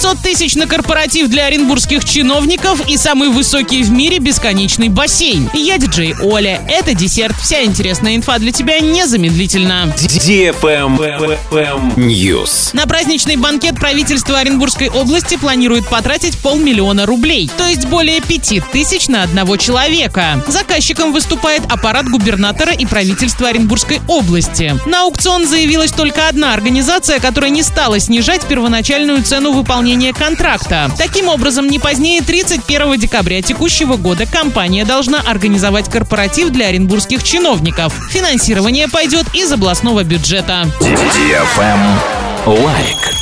500 тысяч на корпоратив для оренбургских чиновников и самый высокий в мире бесконечный бассейн. Я диджей Оля. Это десерт. Вся интересная инфа для тебя незамедлительно. News. На праздничный банкет правительство Оренбургской области планирует потратить полмиллиона рублей, то есть более пяти тысяч на одного человека. Заказчиком выступает аппарат губернатора и правительства Оренбургской области. На аукцион заявилась только одна организация, которая не стала снижать первоначальную цену выполнения контракта. Таким образом, не позднее 31 декабря текущего года компания должна организовать корпоратив для оренбургских чиновников. Финансирование пойдет из областного бюджета. Лайк.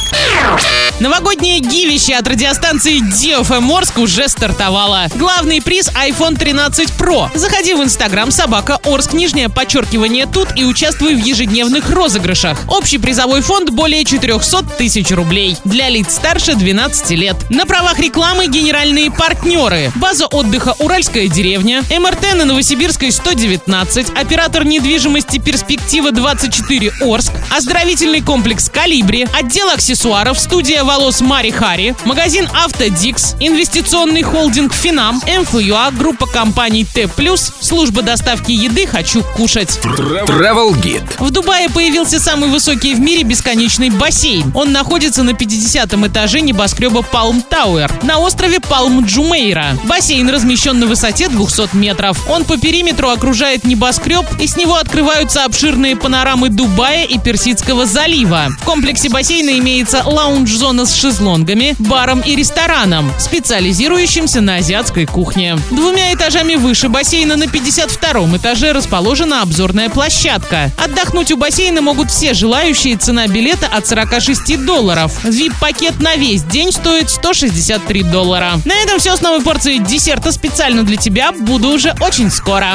Новогоднее гивище от радиостанции DFM Орск уже стартовало. Главный приз iPhone 13 Pro. Заходи в Инстаграм собака Орск, нижнее подчеркивание тут и участвуй в ежедневных розыгрышах. Общий призовой фонд более 400 тысяч рублей. Для лиц старше 12 лет. На правах рекламы генеральные партнеры. База отдыха «Уральская деревня», МРТ на Новосибирской 119, оператор недвижимости «Перспектива 24 Орск», оздоровительный комплекс «Колибри», отдел аксессуаров, студия волос Мари Хари, магазин Автодикс, инвестиционный холдинг Финам, МФЮА, группа компаний Т+, служба доставки еды «Хочу кушать». Travel Guide. В Дубае появился самый высокий в мире бесконечный бассейн. Он находится на 50 этаже небоскреба Палм Тауэр на острове Палм Джумейра. Бассейн размещен на высоте 200 метров. Он по периметру окружает небоскреб, и с него открываются обширные панорамы Дубая и Персидского залива. В комплексе бассейна имеется лаунж-зона с шезлонгами, баром и рестораном, специализирующимся на азиатской кухне. Двумя этажами выше бассейна на 52 этаже расположена обзорная площадка. Отдохнуть у бассейна могут все желающие, цена билета от 46 долларов. VIP-пакет на весь день стоит 163 доллара. На этом все с новой порцией десерта специально для тебя. Буду уже очень скоро.